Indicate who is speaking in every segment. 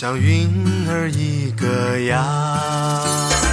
Speaker 1: 像云儿一个样。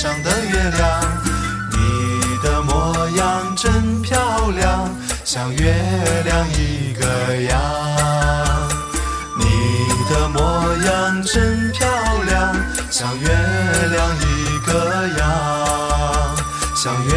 Speaker 1: 上的月亮你的模样真漂亮像月亮一个样。你的模样真漂亮像月亮一个样。像月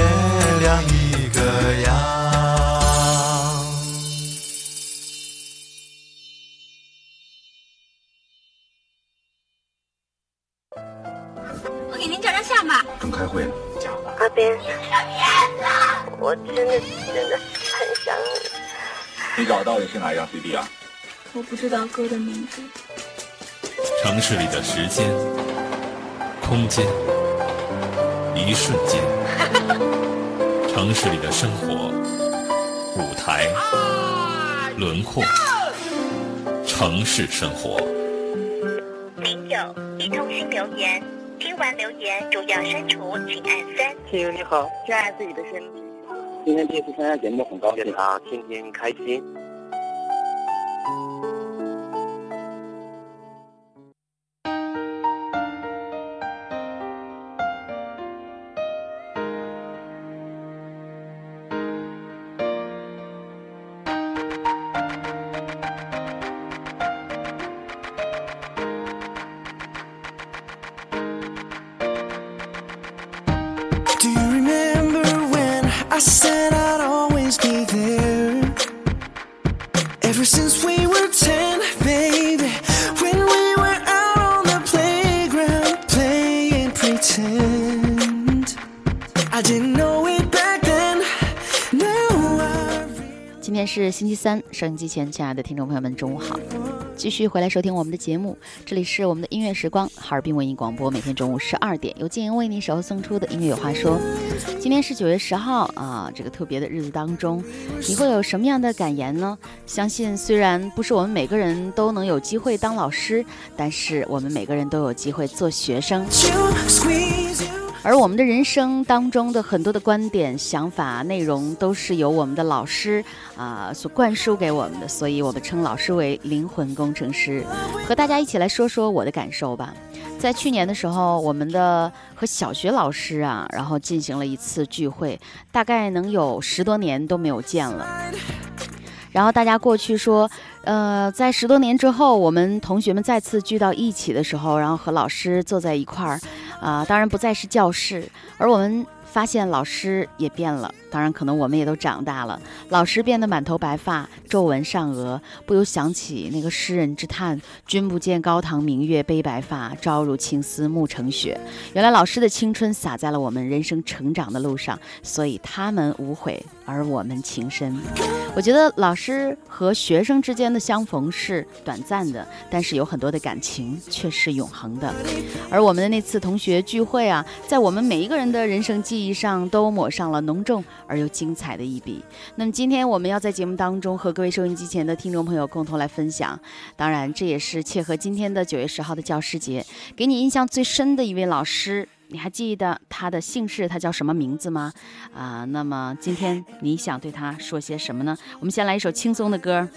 Speaker 2: 我真的真的很想你。
Speaker 3: 你找到底是哪一张 CD 啊？
Speaker 4: 我不知道歌的名字。
Speaker 5: 城市里的时间、空间、一瞬间；城市里的生活、舞台、轮廓；城市生活。
Speaker 6: 零九一通新留言，听完留言主要删除，请按三。
Speaker 2: 亲友你好，珍爱自己的身体。
Speaker 3: 今天第一次参加节目，很高兴
Speaker 2: 啊，天天开心。
Speaker 7: 是星期三，收音机前亲爱的听众朋友们，中午好！继续回来收听我们的节目，这里是我们的音乐时光，哈尔滨文艺广播，每天中午十二点由静音为你守候送出的音乐有话说。今天是九月十号啊，这个特别的日子当中，你会有什么样的感言呢？相信虽然不是我们每个人都能有机会当老师，但是我们每个人都有机会做学生。而我们的人生当中的很多的观点、想法、内容，都是由我们的老师啊所灌输给我们的，所以我们称老师为灵魂工程师。和大家一起来说说我的感受吧。在去年的时候，我们的和小学老师啊，然后进行了一次聚会，大概能有十多年都没有见了。然后大家过去说，呃，在十多年之后，我们同学们再次聚到一起的时候，然后和老师坐在一块儿。啊，当然不再是教室，而我们发现老师也变了，当然可能我们也都长大了。老师变得满头白发，皱纹上额，不由想起那个诗人之叹：“君不见高堂明月悲白发，朝如青丝暮成雪。”原来老师的青春洒在了我们人生成长的路上，所以他们无悔，而我们情深。我觉得老师和学生之间的相逢是短暂的，但是有很多的感情却是永恒的。而我们的那次同学聚会啊，在我们每一个人的人生记忆上都抹上了浓重而又精彩的一笔。那么今天我们要在节目当中和各位收音机前的听众朋友共同来分享，当然这也是切合今天的九月十号的教师节，给你印象最深的一位老师。你还记得他的姓氏，他叫什么名字吗？啊，那么今天你想对他说些什么呢？我们先来一首轻松的歌。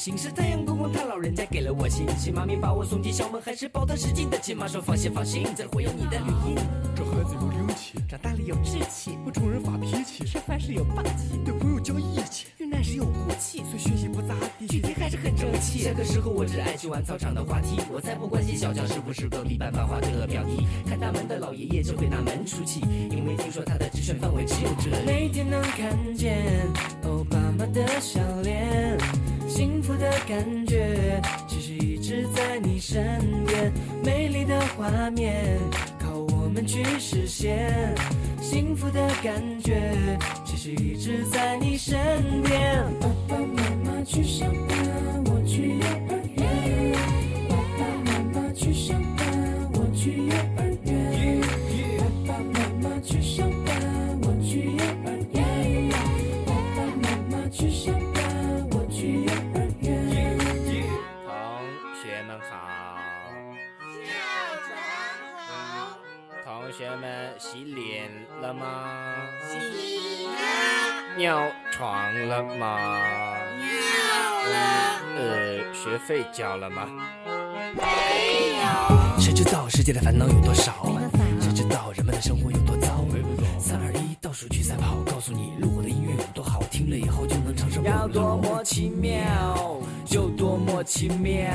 Speaker 8: 心，是太阳公公他老人家给了我信息，妈咪把我送进校门，还是抱他使劲的亲妈说放心放心，这会有你的语音。
Speaker 9: 这孩子有灵气，
Speaker 8: 长大了有志气，
Speaker 9: 不冲人发脾气，
Speaker 8: 吃饭时有霸气，
Speaker 9: 对朋友讲义气，
Speaker 8: 遇难时有骨气，
Speaker 9: 虽学习不咋地，
Speaker 8: 具体还是很争气。下课时候我只爱去玩操场的滑梯，我才不关心小教室不是隔壁班班花的表弟。看大门的老爷爷就会拿门出气，因为听说他的职权范围只有这里。每天能看见欧巴马的笑脸。幸福的感觉，其实一直在你身边。美丽的画面，靠我们去实现。幸福的感觉，其实一直在你身边。爸爸妈妈去上班，我去幼儿园。爸爸妈妈去上班，我去幼儿了吗？
Speaker 10: 洗了。
Speaker 8: 尿床了吗？
Speaker 10: 尿了。
Speaker 8: 呃，学费交了吗？
Speaker 10: 没有。
Speaker 8: 谁知道世界的烦恼有多少？谁知道人们的生活有多糟？三二一，倒数去赛跑，告诉你路过的音乐有多好，听了以后就能长生不老。要多么奇妙，就多么奇妙，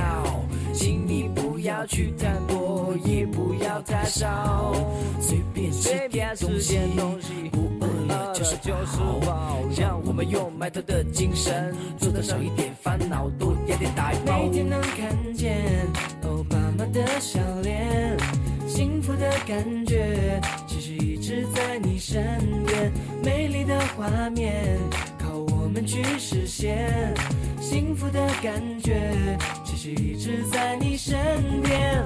Speaker 8: 请你不要去贪多，也不要太少，随便吃点东西，不饿了就是饱。让我们用埋头的精神，做的少一点烦恼，多压点大包。每天能看见欧巴马的笑脸，幸福的感觉其实。一直在你身边，美丽的画面靠我们去实现，幸福的感觉其实一直在你身边。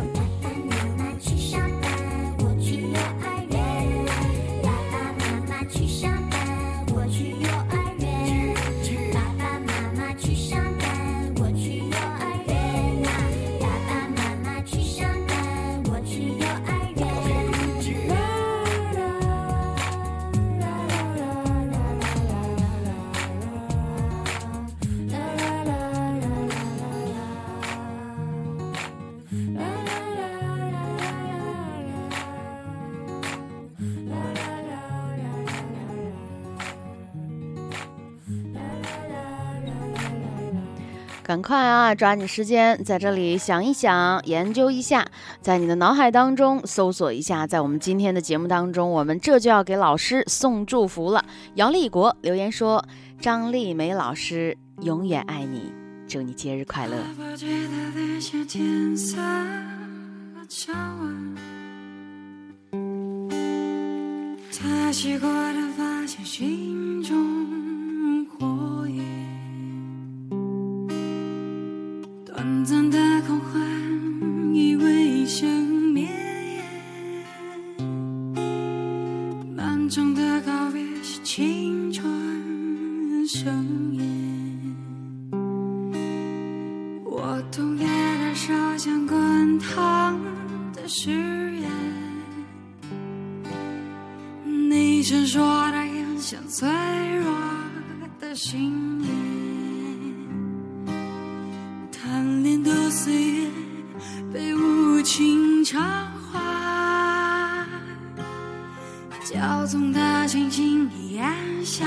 Speaker 7: 赶快啊，抓紧时间，在这里想一想，研究一下，在你的脑海当中搜索一下，在我们今天的节目当中，我们这就要给老师送祝福了。姚立国留言说：“张丽梅老师永远爱你，祝你节日快乐。”
Speaker 11: 短暂的狂欢，以为生灭；漫长的告别是青春盛宴。我同意的设想滚烫的誓言，你闪烁的眼像脆弱的心灵。总的静静里暗笑。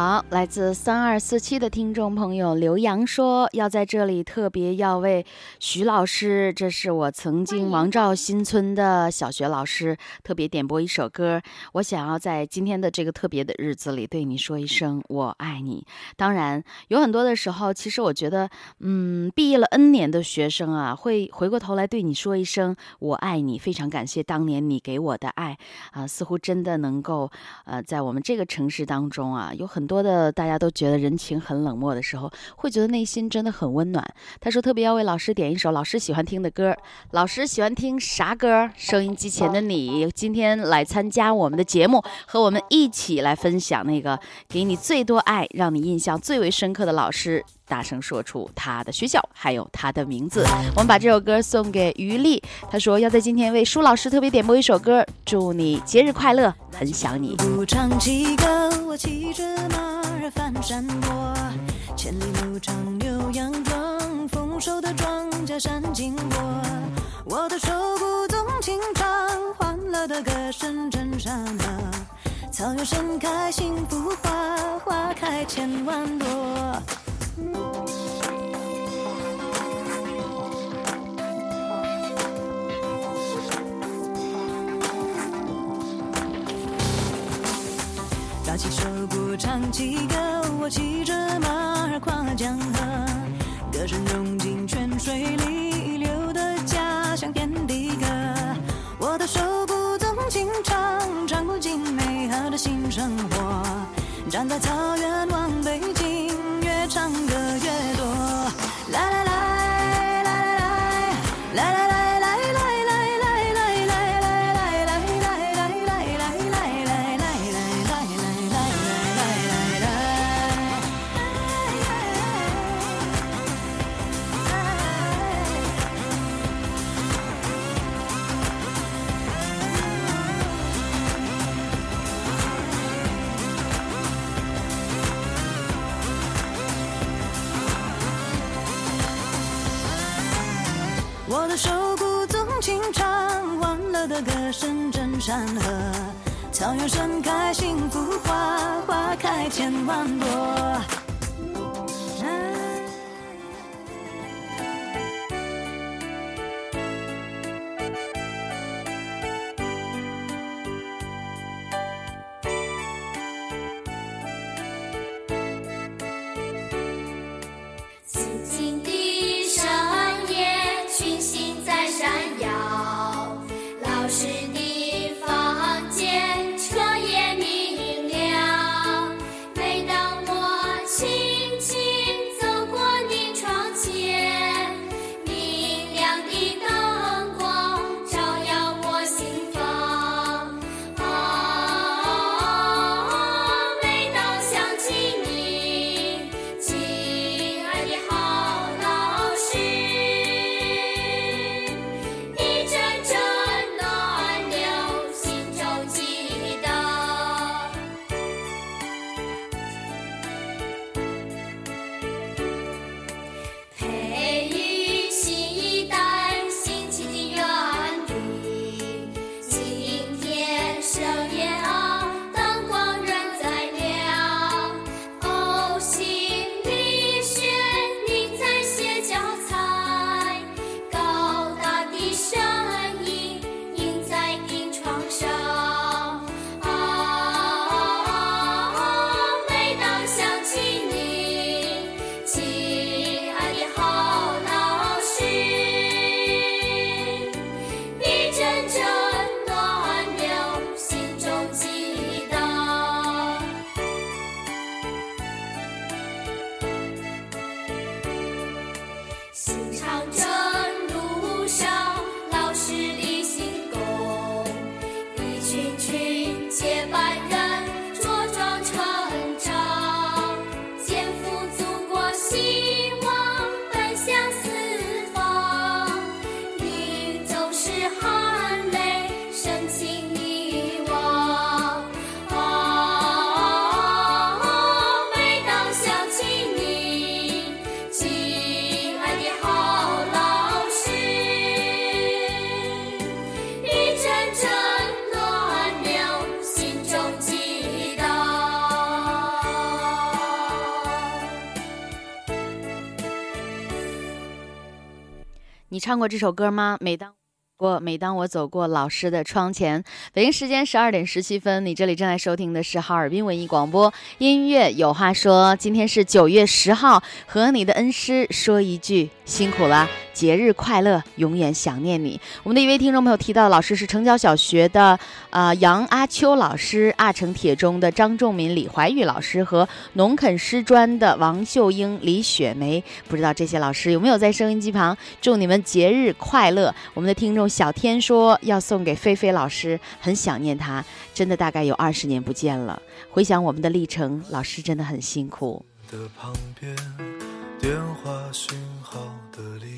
Speaker 7: 好，来自三二四七的听众朋友刘洋说，要在这里特别要为徐老师，这是我曾经王兆新村的小学老师，特别点播一首歌。我想要在今天的这个特别的日子里，对你说一声我爱你。当然，有很多的时候，其实我觉得，嗯，毕业了 N 年的学生啊，会回过头来对你说一声我爱你，非常感谢当年你给我的爱啊，似乎真的能够，呃，在我们这个城市当中啊，有很多的大家都觉得人情很冷漠的时候，会觉得内心真的很温暖。他说特别要为老师点一首老师喜欢听的歌，老师喜欢听啥歌？收音机前的你，今天来参加我们的节目，和我们一起来分享那个给你最多爱、让你印象最为深刻的老师。大声说出他的学校，还有他的名字。我们把这首歌送给于丽，他说要在今天为舒老师特别点播一首歌，祝你节日快乐，很想你。
Speaker 12: 不唱起歌，我骑着马儿翻山坡，千里牧场牛羊壮，丰收的庄稼闪金波。我的手鼓纵情唱，欢乐的歌声震山河。草原盛开幸福花，花开千万朵。起手鼓，唱起歌，我骑着马儿跨江河，歌声融进泉水里，流的家乡遍地歌。我的手鼓纵情唱，唱不尽美好的新生活。站在草原山河。草原盛开幸福花，花开千万朵。
Speaker 7: 唱过这首歌吗？每当过，每当我走过老师的窗前，北京时间十二点十七分，你这里正在收听的是哈尔滨文艺广播音乐有话说。今天是九月十号，和你的恩师说一句辛苦了，节日快乐，永远想念你。我们的一位听众朋友提到，老师是城郊小学的呃杨阿秋老师，阿城铁中的张仲民、李怀玉老师和农垦师专的王秀英、李雪梅。不知道这些老师有没有在收音机旁？祝你们节日快乐！我们的听众小天说要送给菲菲老师，很想念她，真的大概有二十年不见了。回想我们的历程，老师真的很辛苦。
Speaker 1: 的旁边，电话讯号的里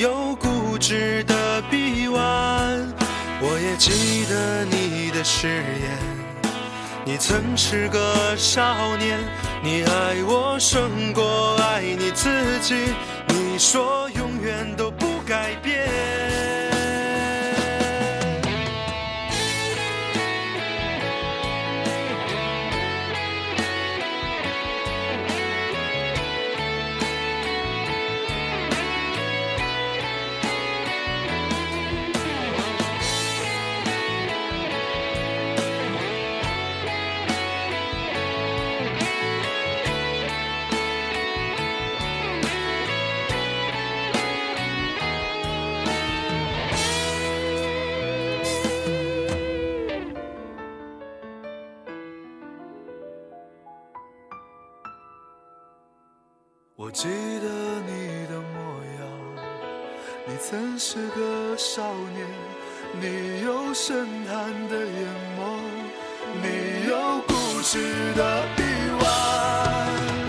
Speaker 1: 有固执的臂弯。我也记得你的誓言，你曾是个少年，你爱我胜过爱你自己，你说永远都不改变。我记得你的模样，你曾是个少年，你有深潭的眼眸，你有固执的臂弯。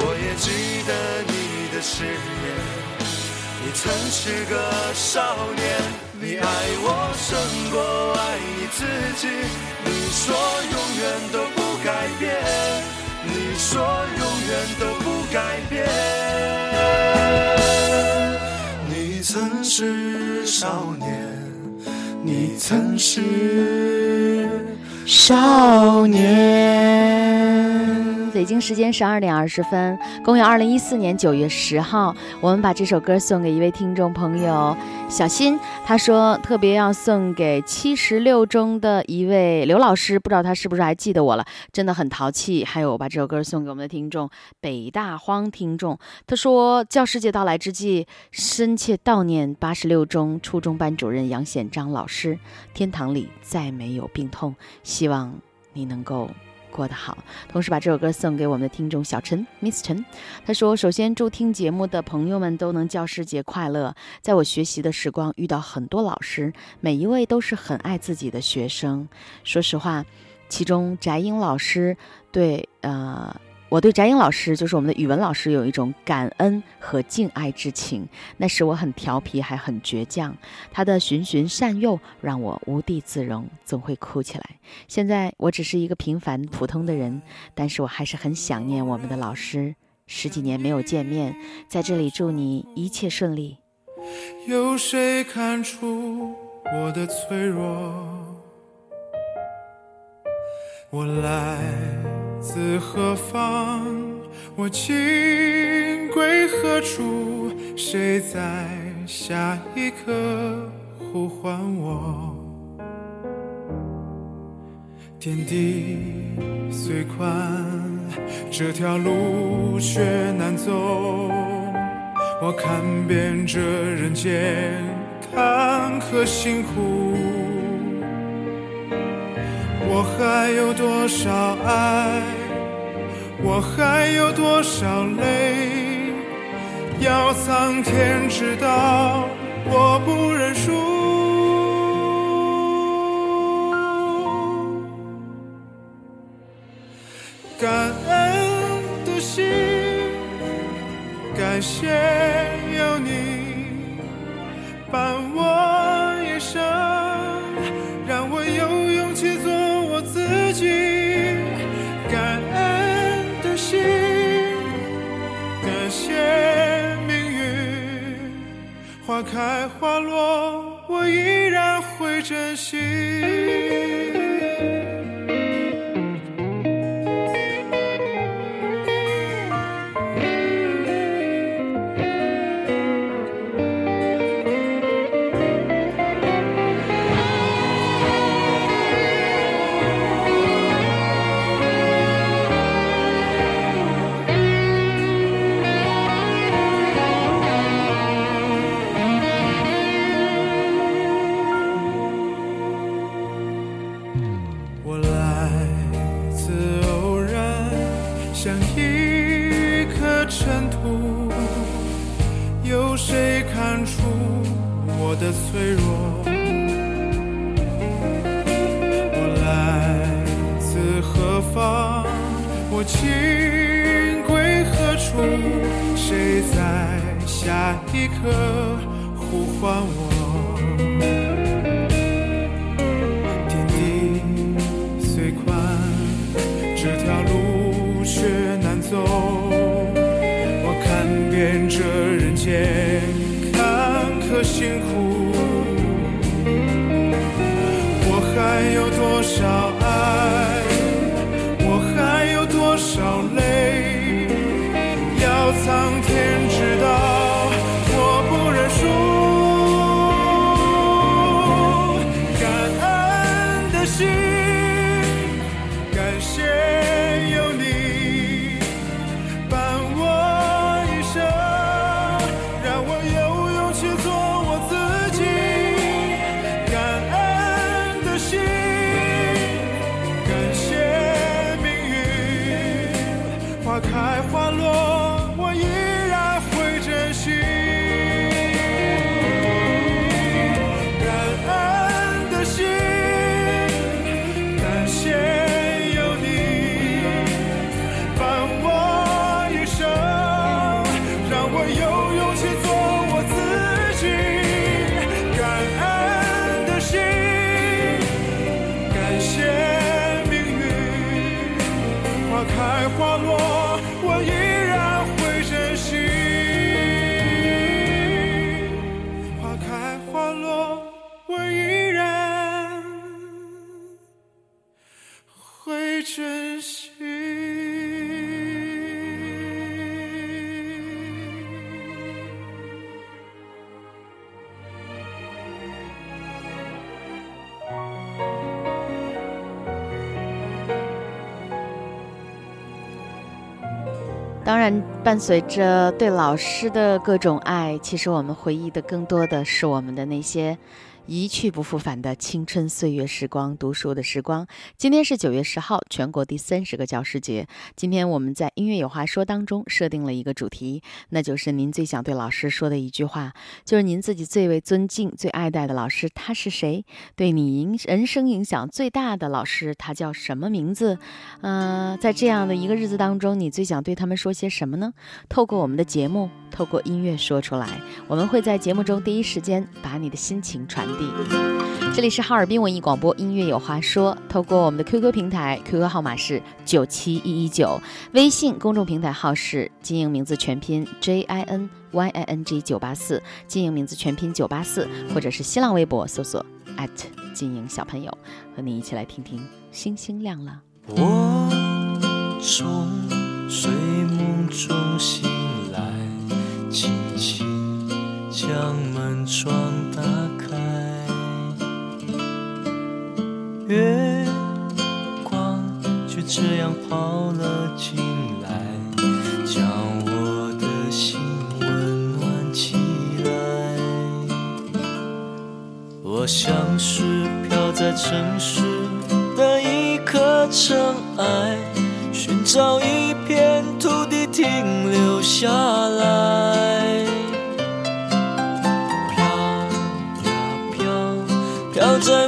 Speaker 1: 我也记得你的誓言，你曾是个少年，你爱我胜过爱你自己，你说永远都不改变，你说永远都不改变。你曾是少年，你曾是
Speaker 7: 少年。北京时间十二点二十分，公元二零一四年九月十号，我们把这首歌送给一位听众朋友小新，他说特别要送给七十六中的一位刘老师，不知道他是不是还记得我了，真的很淘气。还有，我把这首歌送给我们的听众北大荒听众，他说教师节到来之际，深切悼念八十六中初中班主任杨显章老师，天堂里再没有病痛，希望你能够。过得好，同时把这首歌送给我们的听众小陈，Miss 陈。他说：“首先祝听节目的朋友们都能教师节快乐。在我学习的时光，遇到很多老师，每一位都是很爱自己的学生。说实话，其中翟英老师对呃。”我对翟英老师，就是我们的语文老师，有一种感恩和敬爱之情。那时我很调皮，还很倔强，他的循循善诱让我无地自容，总会哭起来。现在我只是一个平凡普通的人，但是我还是很想念我们的老师。十几年没有见面，在这里祝你一切顺利。
Speaker 13: 有谁看出我的脆弱？我来自何方？我情归何处？谁在下一刻呼唤我？天地虽宽，这条路却难走。我看遍这人间坎坷辛苦，我还有多少爱？我还有多少泪？要苍天知道，我不认输。开花情归何处？谁在下一刻呼唤我？
Speaker 7: 当然，伴随着对老师的各种爱，其实我们回忆的更多的是我们的那些一去不复返的青春岁月时光、读书的时光。今天是九月十号，全国第三十个教师节。今天我们在音乐有话说当中设定了一个主题，那就是您最想对老师说的一句话，就是您自己最为尊敬、最爱戴的老师他是谁？对你影人生影响最大的老师他叫什么名字？呃，在这样的一个日子当中，你最想对他们说些什么呢？透过我们的节目，透过音乐说出来，我们会在节目中第一时间把你的心情传递。这里是哈尔滨文艺广播，音乐有话说。透过我们的 QQ 平台，QQ 号码是九七一一九，微信公众平台号是经营名字全拼 J I N Y I N G 九八四，经营名字全拼九八四，或者是新浪微博搜索 at 经营小朋友，和你一起来听听星星亮了。
Speaker 1: 我从睡梦
Speaker 14: 中醒来，轻轻将门窗打开，月光就这样跑了进来，将我的心温暖起来。我像是飘在城市的一颗尘埃，寻找一片土地停留下来。飘呀飘，飘在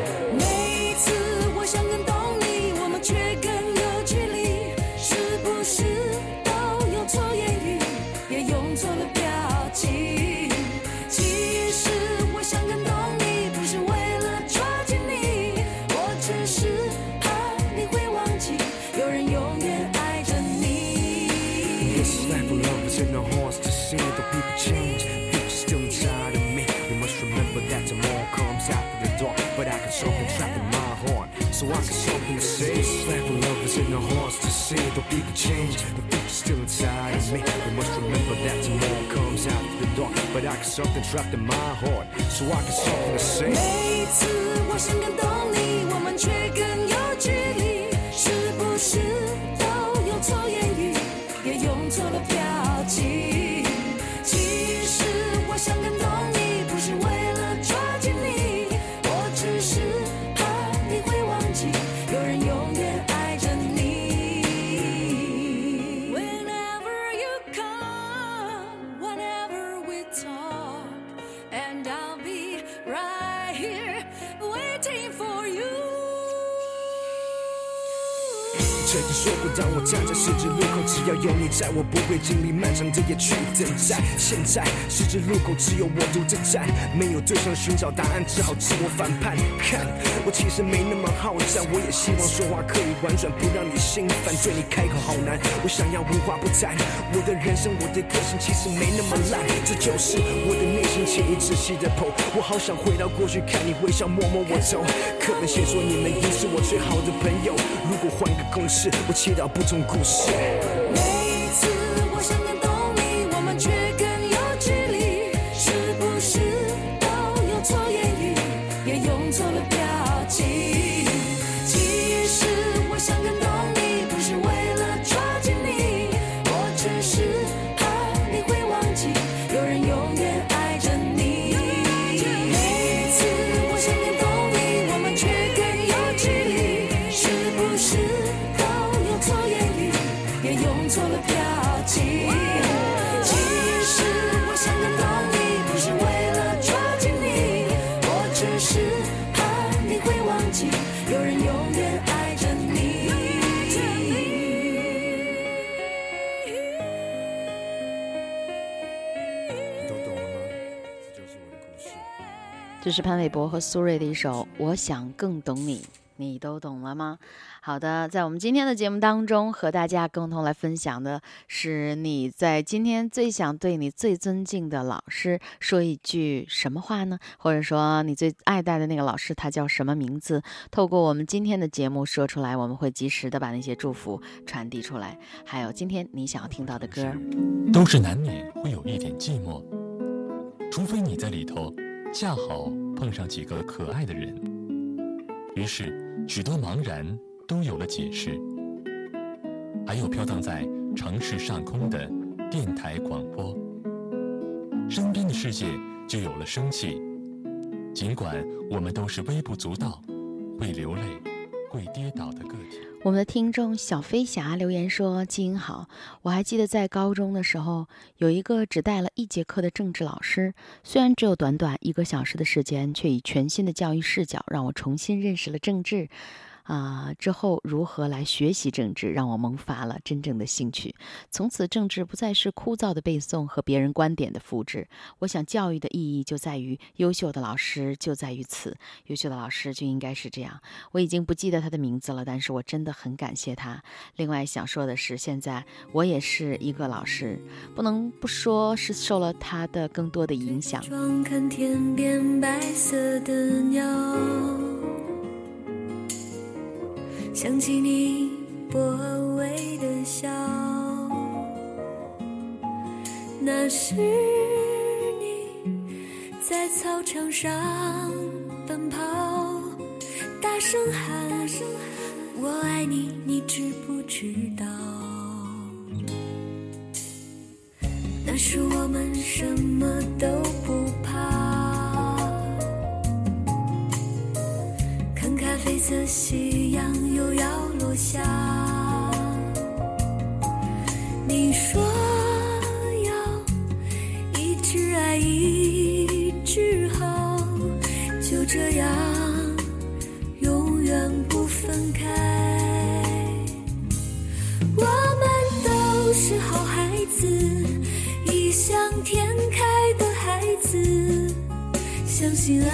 Speaker 15: Something trapped in my heart. So I got something to say. 在，我不会经历漫长的夜去等待。现在十字路口只有我独自站，没有对象寻找答案，只好自我反叛。看，我其实没那么好战，我也希望说话可以婉转，不让你心烦。对你开口好难，我想要无话不谈。我的人生，我的个性其实没那么烂，这就是我的内心，请你仔细的剖。我好想回到过去，看你微笑，摸摸我头。课本写说你们应是我最好的朋友，如果换个公式，我祈祷不同故事。这是我的故事。
Speaker 7: 这是潘玮柏和苏芮的一首《我想更懂你》。你都懂了吗？好的，在我们今天的节目当中，和大家共同来分享的是你在今天最想对你最尊敬的老师说一句什么话呢？或者说你最爱戴的那个老师他叫什么名字？透过我们今天的节目说出来，我们会及时的把那些祝福传递出来。还有今天你想要听到的歌，
Speaker 5: 都是难免会有一点寂寞，除非你在里头恰好碰上几个可爱的人，于是许多茫然都有了解释。还有飘荡在城市上空的电台广播，身边的世界就有了生气。尽管我们都是微不足道、会流泪、会跌倒的个体。
Speaker 7: 我们的听众小飞侠留言说：“基因好，我还记得在高中的时候，有一个只带了一节课的政治老师，虽然只有短短一个小时的时间，却以全新的教育视角让我重新认识了政治。”啊，之后如何来学习政治，让我萌发了真正的兴趣。从此，政治不再是枯燥的背诵和别人观点的复制。我想，教育的意义就在于优秀的老师就在于此，优秀的老师就应该是这样。我已经不记得他的名字了，但是我真的很感谢他。另外，想说的是，现在我也是一个老师，不能不说是受了他的更多的影响。
Speaker 16: 看天边白色的鸟。想起你薄微的笑，那是你在操场上奔跑，大声喊“我爱你”，你知不知道？那是我们什么都不的夕阳又要落下。你说要一直爱，一直好，就这样永远不分开。我们都是好孩子，异想天开的孩子，相信爱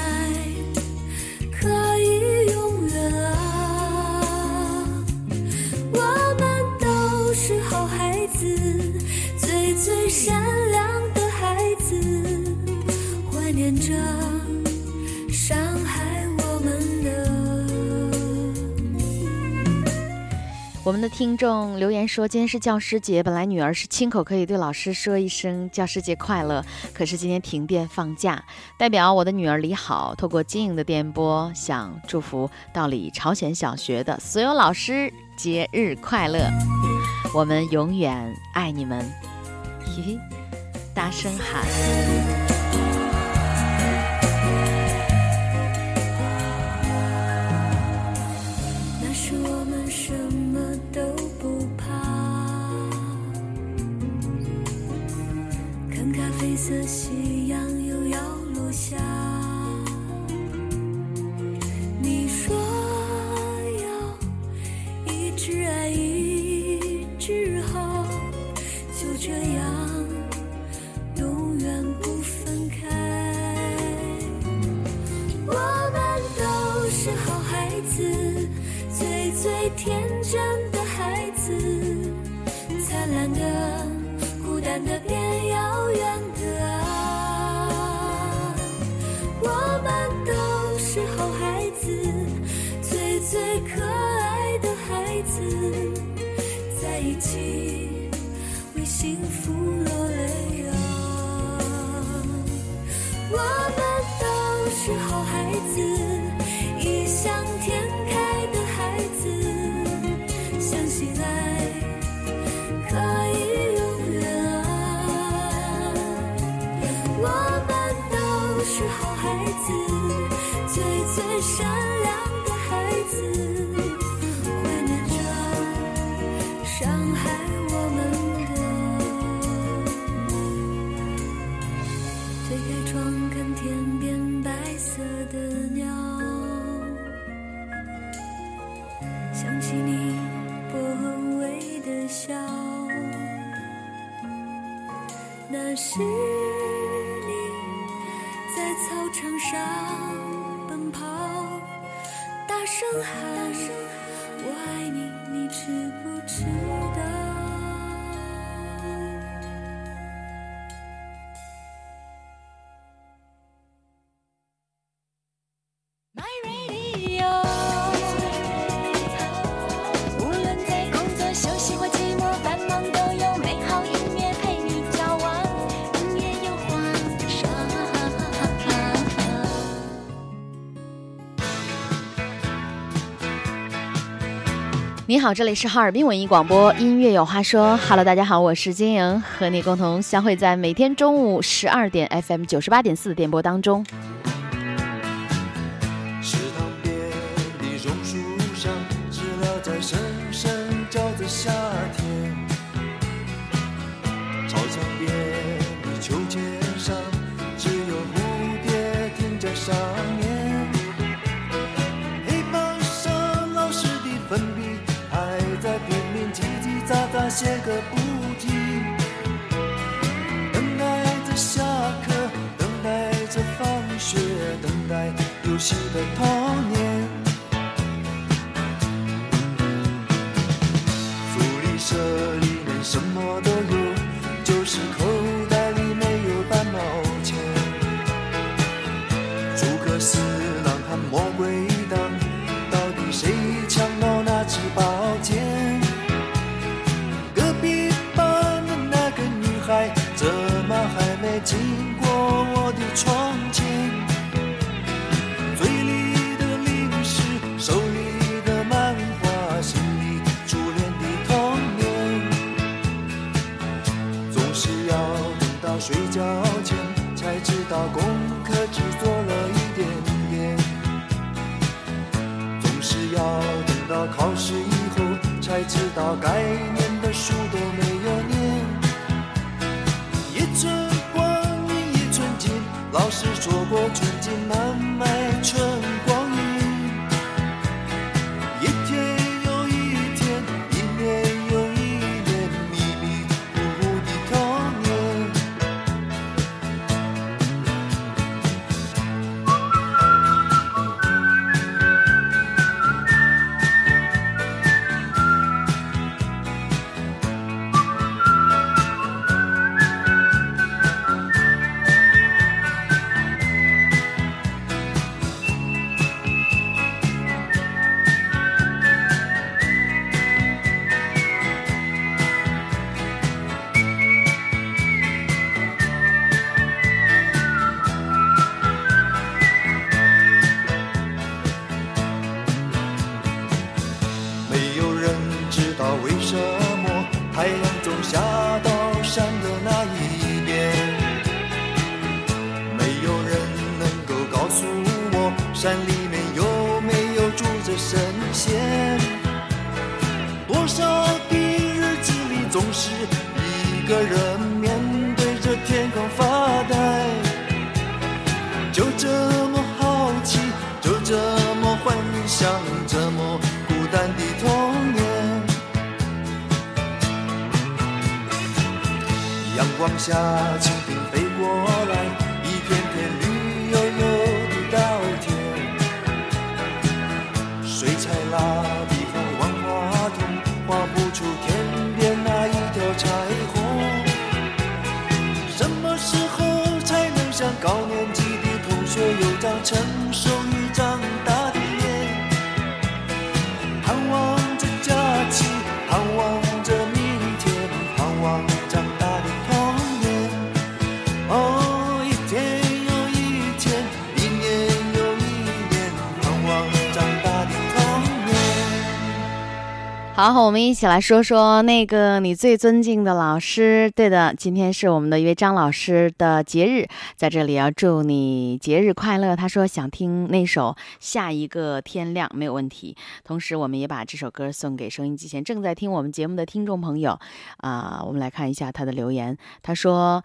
Speaker 16: 我们的
Speaker 7: 听众留言说，今天是教师节，本来女儿是亲口可以对老师说一声教师节快乐，可是今天停电放假，代表我的女儿李好，透过经营的电波，想祝福道里朝鲜小学的所有老师节日快乐，我们永远爱你们，嘿嘿，大声喊。
Speaker 16: 色夕阳又要落下。你说要一直爱，一直好，就这样永远不分开。我们都是好孩子，最最天真的孩子，灿烂的、孤单的那你好，
Speaker 7: 这里是哈尔滨文艺广播，音乐有话说。Hello，大家好，我是金莹，和你共同相会在每天中午十二点 FM 九十八点四的电波当中。
Speaker 1: 写个不停。等待着下课，等待着放学，等待游戏的童年。福利社里面什么都有，就是口袋里没有半毛钱。诸葛四郎和魔鬼到该念的书都没有念。一寸光阴一寸金，老师说过寸金难我
Speaker 7: 们一起来说说那个你最尊敬的老师。对的，今天是我们的一位张老师的节日，在这里要祝你节日快乐。他说想听那首《下一个天亮》，没有问题。同时，我们也把这首歌送给收音机前正在听我们节目的听众朋友。啊、我们来看一下他的留言。他说。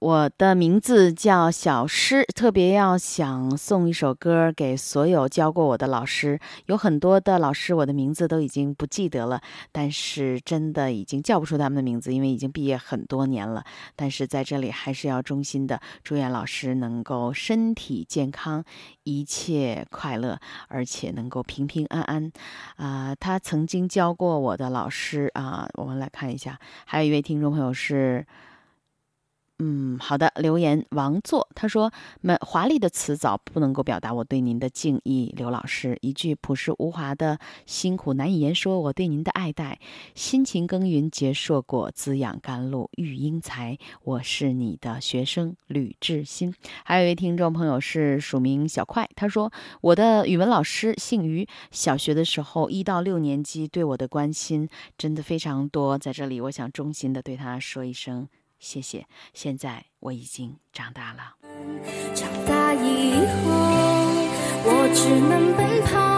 Speaker 7: 我的名字叫小诗，特别要想送一首歌给所有教过我的老师。有很多的老师，我的名字都已经不记得了，但是真的已经叫不出他们的名字，因为已经毕业很多年了。但是在这里还是要衷心的祝愿老师能够身体健康，一切快乐，而且能够平平安安。啊、他曾经教过我的老师啊、我们来看一下，还有一位听众朋友是。嗯，好的。留言王座他说：“们华丽的词藻不能够表达我对您的敬意，刘老师。一句朴实无华的辛苦难以言说，我对您的爱戴。辛勤耕耘结硕果，滋养甘露育英才。我是你的学生吕志新。”还有一位听众朋友是署名小快，他说：“我的语文老师姓于，小学的时候一到六年级对我的关心真的非常多，在这里我想衷心的对他说一声。”谢谢，现在我已经长大了。
Speaker 17: 长大以后，我只能奔跑，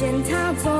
Speaker 17: 见他走。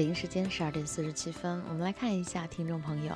Speaker 7: 北京时间十二点四十七分，我们来看一下听众朋友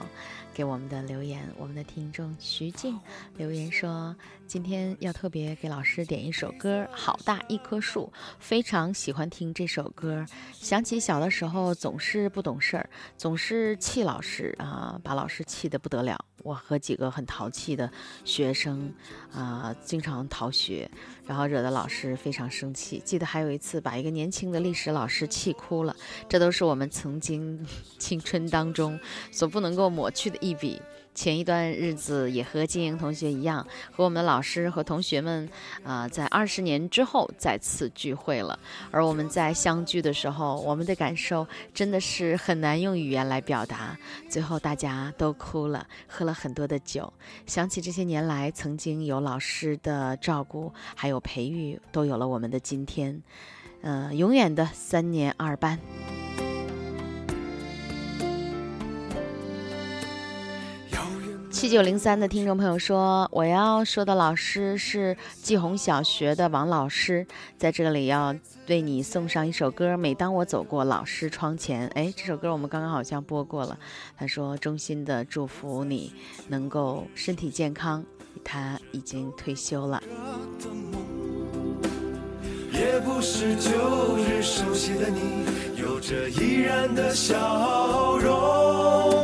Speaker 7: 给我们的留言。我们的听众徐静留言说，今天要特别给老师点一首歌，《好大一棵树》，非常喜欢听这首歌。想起小的时候总是不懂事儿，总是气老师啊，把老师气得不得了。我和几个很淘气的学生啊、经常逃学，然后惹得老师非常生气。记得还有一次把一个年轻的历史老师气哭了，这都是我们曾经 青春当中所不能够抹去的一笔。前一段日子也和金莹同学一样，和我们的老师和同学们，啊、在二十年之后再次聚会了。而我们在相聚的时候，我们的感受真的是很难用语言来表达。最后大家都哭了，喝了很多的酒，想起这些年来曾经有老师的照顾，还有培育，都有了我们的今天。呃，永远的三年二班。七九零三的听众朋友说，我要说的老师是季红小学的王老师，在这里要为你送上一首歌。每当我走过老师窗前，哎，这首歌我们刚刚好像播过了。他说，衷心的祝福你能够身体健康。他已经退休了。
Speaker 1: 也不是旧日熟悉的你，有着依然的笑容。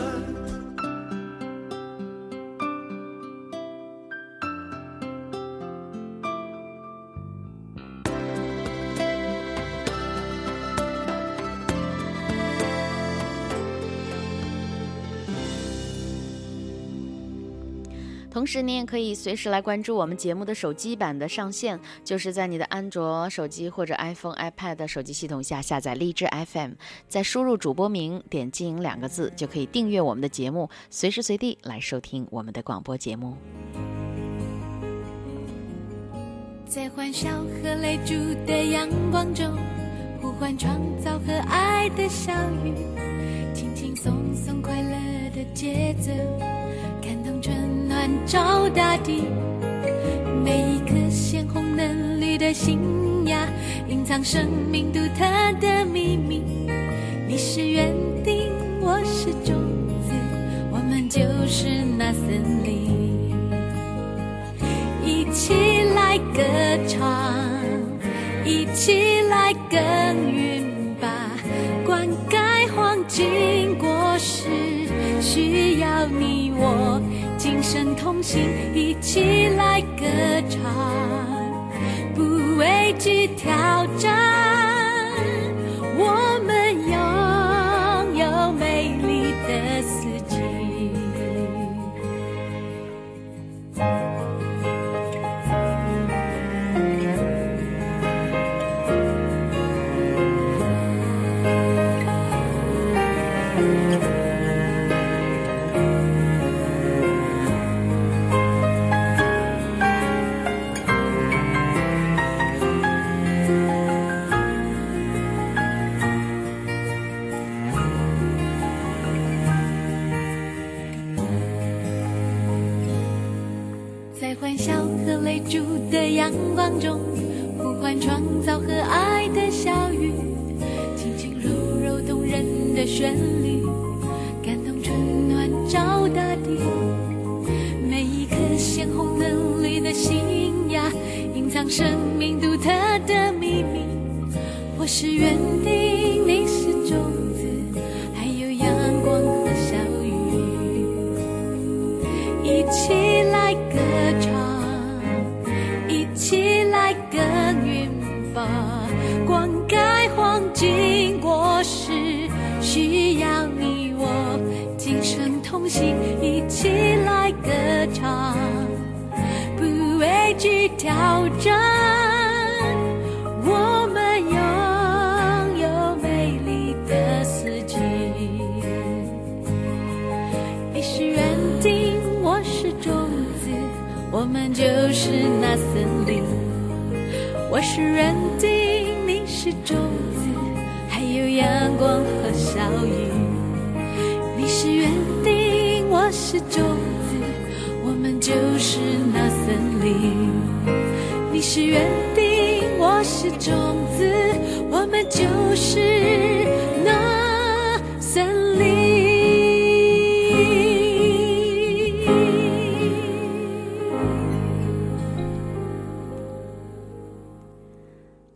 Speaker 7: 同时，你也可以随时来关注我们节目的手机版的上线，就是在你的安卓手机或者 iPhone、iPad 手机系统下下载荔枝 FM，再输入主播名，点“经营”两个字，就可以订阅我们的节目，随时随地来收听我们的广播节目。
Speaker 18: 在欢笑和泪珠的阳光中，呼唤创造和爱的小雨，轻轻松松快乐的节奏，照大地。每一颗鲜红嫩绿的新芽，隐藏生命独特的秘密。你是园丁，我是种子，我们就是那森林。一起来歌唱，一起来耕耘吧，灌溉黄金果实，需要你今生同行，一起来歌唱，不畏惧挑战，的阳光中，呼唤创造和爱的小雨，轻轻柔柔动人的旋律，感动春暖照大地。每一颗鲜红嫩绿的新芽，隐藏生命独特的秘密。我是园丁，去挑战，我们拥有美丽的四季。你是园丁，我是种子，我们就是那森林。我是园丁，你是种子，还有阳光和小雨。你是园丁，我是种子，我们
Speaker 16: 就是那你是园丁，我是种子，我们就是那森林。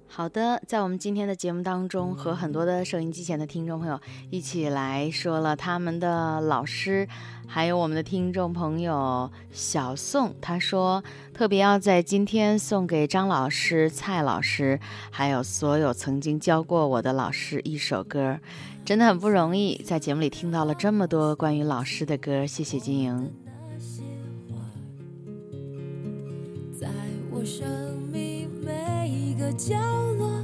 Speaker 7: 好的，在我们今天的节目当中，和很多的收音机前的听众朋友一起来说了他们的老师，还有我们的听众朋友小宋，他说特别要在今天送给张老师、蔡老师，还有所有曾经教过我的老师一首歌，真的很不容易，在节目里听到了这么多关于老师的歌，谢谢金莹。
Speaker 16: 在我生命每一个角落，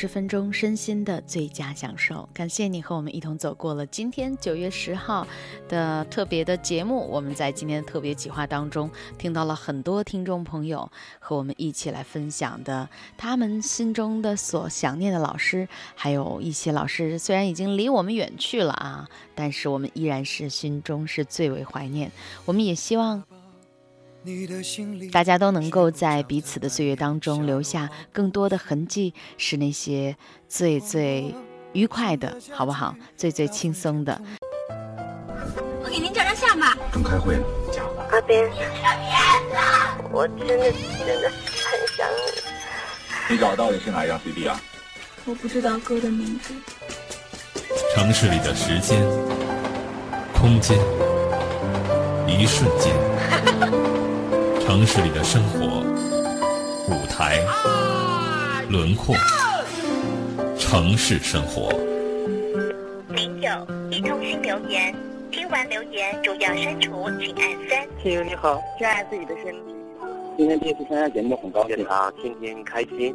Speaker 7: 十分钟身心的最佳享受，感谢你和我们一同走过了今天九月十号的特别的节目。我们在今天的特别企划当中，听到了很多听众朋友和我们一起来分享的他们心中的所想念的老师，还有一些老师虽然已经离我们远去了啊，但是我们依然是心中是最为怀念。我们也希望大家都能够在彼此的岁月当中留下更多的痕迹，是那些最最愉快的，好不好？最最轻松的。
Speaker 4: 我给您照张相吧。
Speaker 3: 正开会呢。
Speaker 2: 阿边，我真的真的很想你。
Speaker 3: 你找到的是哪一张 CD 啊？
Speaker 4: 我不知道歌的名字。
Speaker 5: 城市里的时间、空间、一瞬间，城市里的生活、舞台、轮廓，城市生活。
Speaker 6: 零九一通讯留言，听完留言主要删除，请按三。
Speaker 19: 亲友你好，珍爱自己的身体。
Speaker 3: 今天第一次参加节目，很高兴
Speaker 19: 啊，天天开心。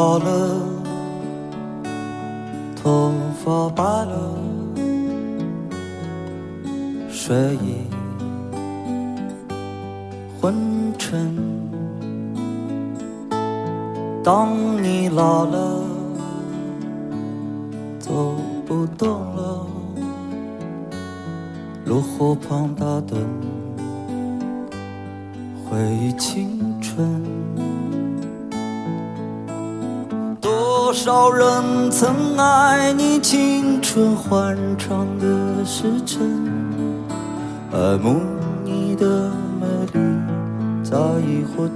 Speaker 14: 你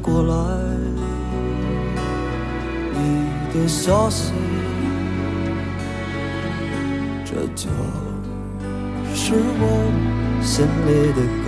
Speaker 14: 过来，你的消息，这就是我心里的歌。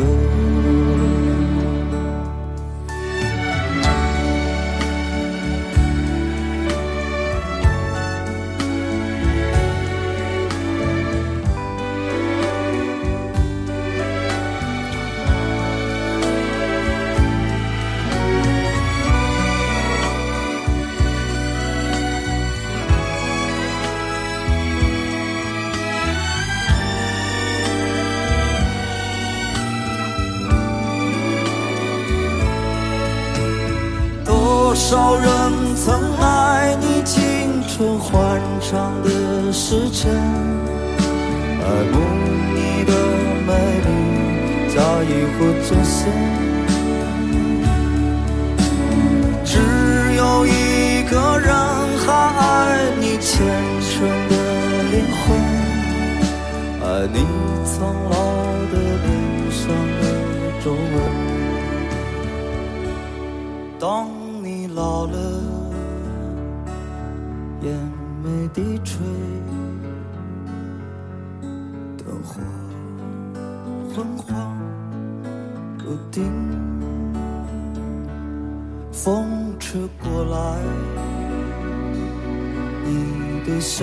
Speaker 14: 春欢畅的时辰，爱慕你的美丽，在意或真心。